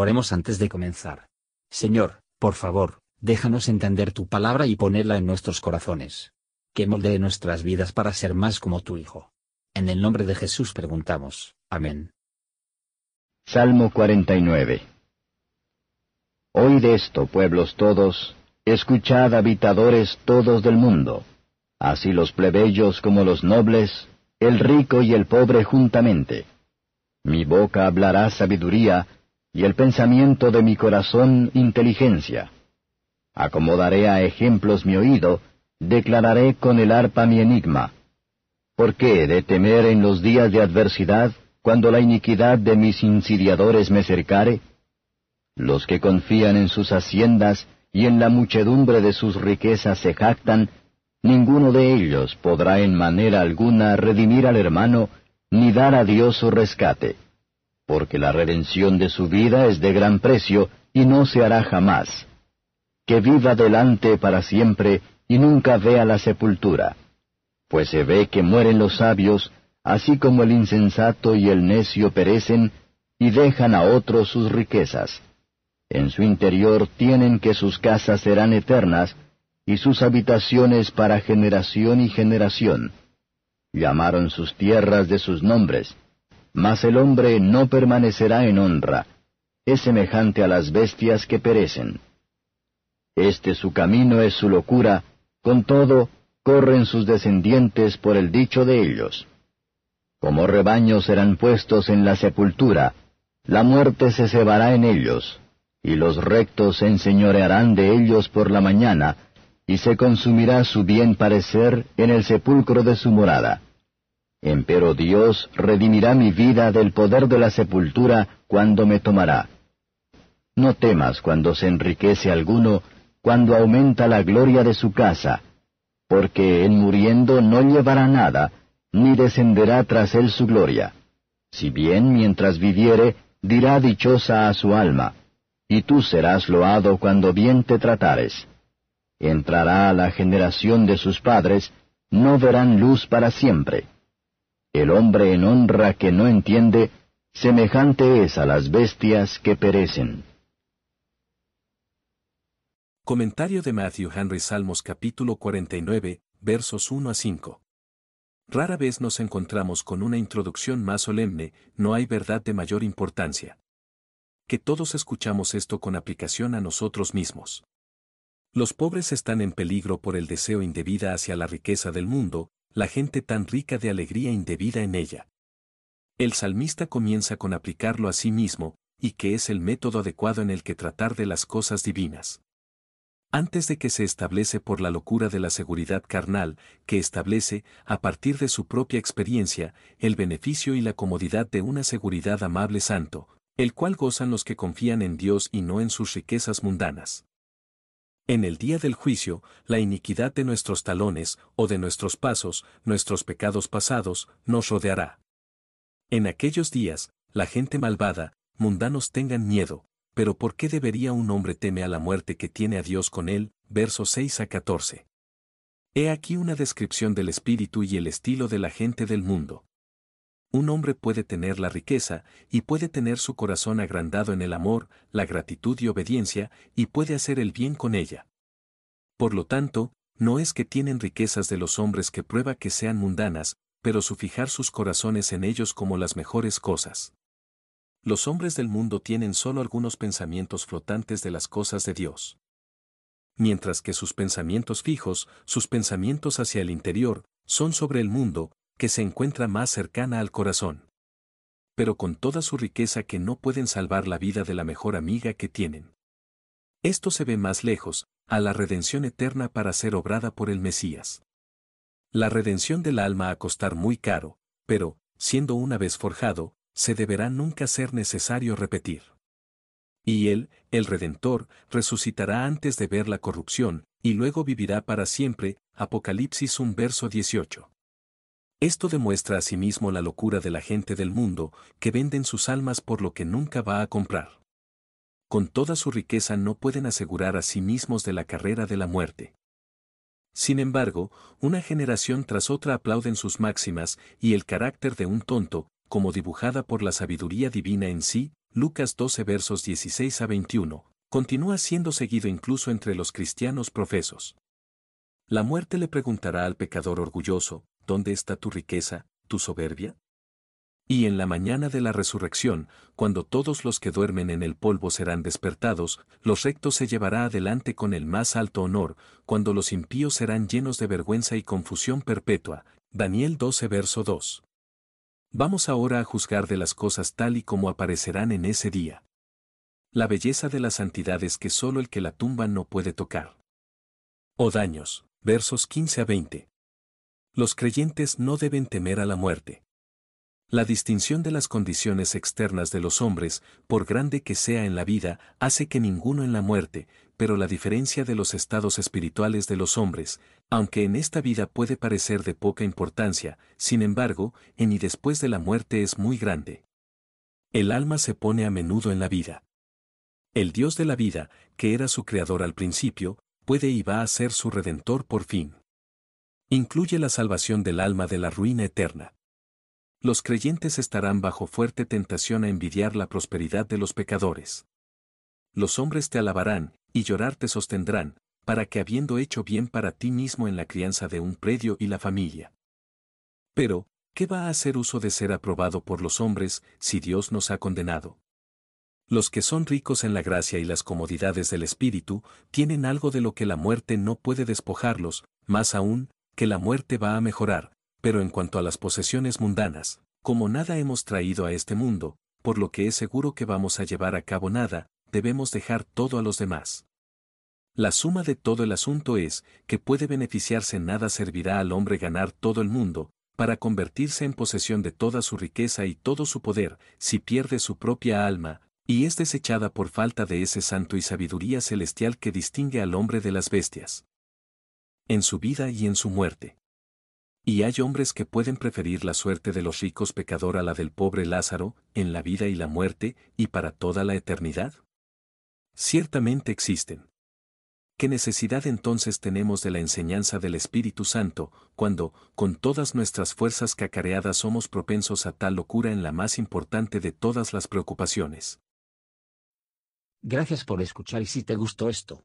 Oremos antes de comenzar. Señor, por favor, déjanos entender tu palabra y ponerla en nuestros corazones. Que moldee nuestras vidas para ser más como tu Hijo. En el nombre de Jesús preguntamos. Amén. Salmo 49 Oíd esto, pueblos todos, escuchad habitadores todos del mundo, así los plebeyos como los nobles, el rico y el pobre juntamente. Mi boca hablará sabiduría, y el pensamiento de mi corazón inteligencia. Acomodaré a ejemplos mi oído, declararé con el arpa mi enigma. ¿Por qué he de temer en los días de adversidad, cuando la iniquidad de mis insidiadores me cercare? Los que confían en sus haciendas y en la muchedumbre de sus riquezas se jactan, ninguno de ellos podrá en manera alguna redimir al hermano, ni dar a Dios su rescate porque la redención de su vida es de gran precio y no se hará jamás. Que viva delante para siempre y nunca vea la sepultura. Pues se ve que mueren los sabios, así como el insensato y el necio perecen, y dejan a otros sus riquezas. En su interior tienen que sus casas serán eternas, y sus habitaciones para generación y generación. Llamaron sus tierras de sus nombres, mas el hombre no permanecerá en honra, es semejante a las bestias que perecen. Este su camino es su locura, con todo, corren sus descendientes por el dicho de ellos. Como rebaños serán puestos en la sepultura, la muerte se cebará en ellos, y los rectos se enseñorearán de ellos por la mañana, y se consumirá su bien parecer en el sepulcro de su morada. Empero Dios redimirá mi vida del poder de la sepultura cuando me tomará. No temas cuando se enriquece alguno, cuando aumenta la gloria de su casa, porque en muriendo no llevará nada, ni descenderá tras él su gloria. Si bien mientras viviere, dirá dichosa a su alma, y tú serás loado cuando bien te tratares. Entrará a la generación de sus padres, no verán luz para siempre. El hombre en honra que no entiende, semejante es a las bestias que perecen. Comentario de Matthew Henry Salmos capítulo 49, versos 1 a 5. Rara vez nos encontramos con una introducción más solemne, no hay verdad de mayor importancia. Que todos escuchamos esto con aplicación a nosotros mismos. Los pobres están en peligro por el deseo indebida hacia la riqueza del mundo, la gente tan rica de alegría indebida en ella. El salmista comienza con aplicarlo a sí mismo, y que es el método adecuado en el que tratar de las cosas divinas. Antes de que se establece por la locura de la seguridad carnal, que establece, a partir de su propia experiencia, el beneficio y la comodidad de una seguridad amable santo, el cual gozan los que confían en Dios y no en sus riquezas mundanas. En el día del juicio, la iniquidad de nuestros talones, o de nuestros pasos, nuestros pecados pasados, nos rodeará. En aquellos días, la gente malvada, mundanos tengan miedo, pero ¿por qué debería un hombre teme a la muerte que tiene a Dios con él? Versos 6 a 14. He aquí una descripción del espíritu y el estilo de la gente del mundo. Un hombre puede tener la riqueza, y puede tener su corazón agrandado en el amor, la gratitud y obediencia, y puede hacer el bien con ella. Por lo tanto, no es que tienen riquezas de los hombres que prueba que sean mundanas, pero su fijar sus corazones en ellos como las mejores cosas. Los hombres del mundo tienen solo algunos pensamientos flotantes de las cosas de Dios. Mientras que sus pensamientos fijos, sus pensamientos hacia el interior, son sobre el mundo, que se encuentra más cercana al corazón. Pero con toda su riqueza que no pueden salvar la vida de la mejor amiga que tienen. Esto se ve más lejos, a la redención eterna para ser obrada por el Mesías. La redención del alma a costar muy caro, pero, siendo una vez forjado, se deberá nunca ser necesario repetir. Y él, el Redentor, resucitará antes de ver la corrupción, y luego vivirá para siempre, Apocalipsis 1 verso 18. Esto demuestra asimismo la locura de la gente del mundo, que venden sus almas por lo que nunca va a comprar. Con toda su riqueza no pueden asegurar a sí mismos de la carrera de la muerte. Sin embargo, una generación tras otra aplauden sus máximas y el carácter de un tonto, como dibujada por la sabiduría divina en sí, Lucas 12 versos 16 a 21, continúa siendo seguido incluso entre los cristianos profesos. La muerte le preguntará al pecador orgulloso, ¿dónde está tu riqueza, tu soberbia? Y en la mañana de la resurrección, cuando todos los que duermen en el polvo serán despertados, los rectos se llevará adelante con el más alto honor, cuando los impíos serán llenos de vergüenza y confusión perpetua. Daniel 12 verso 2. Vamos ahora a juzgar de las cosas tal y como aparecerán en ese día. La belleza de la santidad es que solo el que la tumba no puede tocar. O daños, versos 15 a 20. Los creyentes no deben temer a la muerte. La distinción de las condiciones externas de los hombres, por grande que sea en la vida, hace que ninguno en la muerte, pero la diferencia de los estados espirituales de los hombres, aunque en esta vida puede parecer de poca importancia, sin embargo, en y después de la muerte es muy grande. El alma se pone a menudo en la vida. El Dios de la vida, que era su creador al principio, puede y va a ser su redentor por fin. Incluye la salvación del alma de la ruina eterna los creyentes estarán bajo fuerte tentación a envidiar la prosperidad de los pecadores. Los hombres te alabarán, y llorar te sostendrán, para que habiendo hecho bien para ti mismo en la crianza de un predio y la familia. Pero, ¿qué va a hacer uso de ser aprobado por los hombres si Dios nos ha condenado? Los que son ricos en la gracia y las comodidades del Espíritu, tienen algo de lo que la muerte no puede despojarlos, más aún, que la muerte va a mejorar, pero en cuanto a las posesiones mundanas, como nada hemos traído a este mundo, por lo que es seguro que vamos a llevar a cabo nada, debemos dejar todo a los demás. La suma de todo el asunto es que puede beneficiarse nada servirá al hombre ganar todo el mundo, para convertirse en posesión de toda su riqueza y todo su poder, si pierde su propia alma, y es desechada por falta de ese santo y sabiduría celestial que distingue al hombre de las bestias. En su vida y en su muerte. Y hay hombres que pueden preferir la suerte de los ricos pecador a la del pobre Lázaro, en la vida y la muerte, y para toda la eternidad. Ciertamente existen. ¿Qué necesidad entonces tenemos de la enseñanza del Espíritu Santo, cuando, con todas nuestras fuerzas cacareadas somos propensos a tal locura en la más importante de todas las preocupaciones? Gracias por escuchar y si te gustó esto,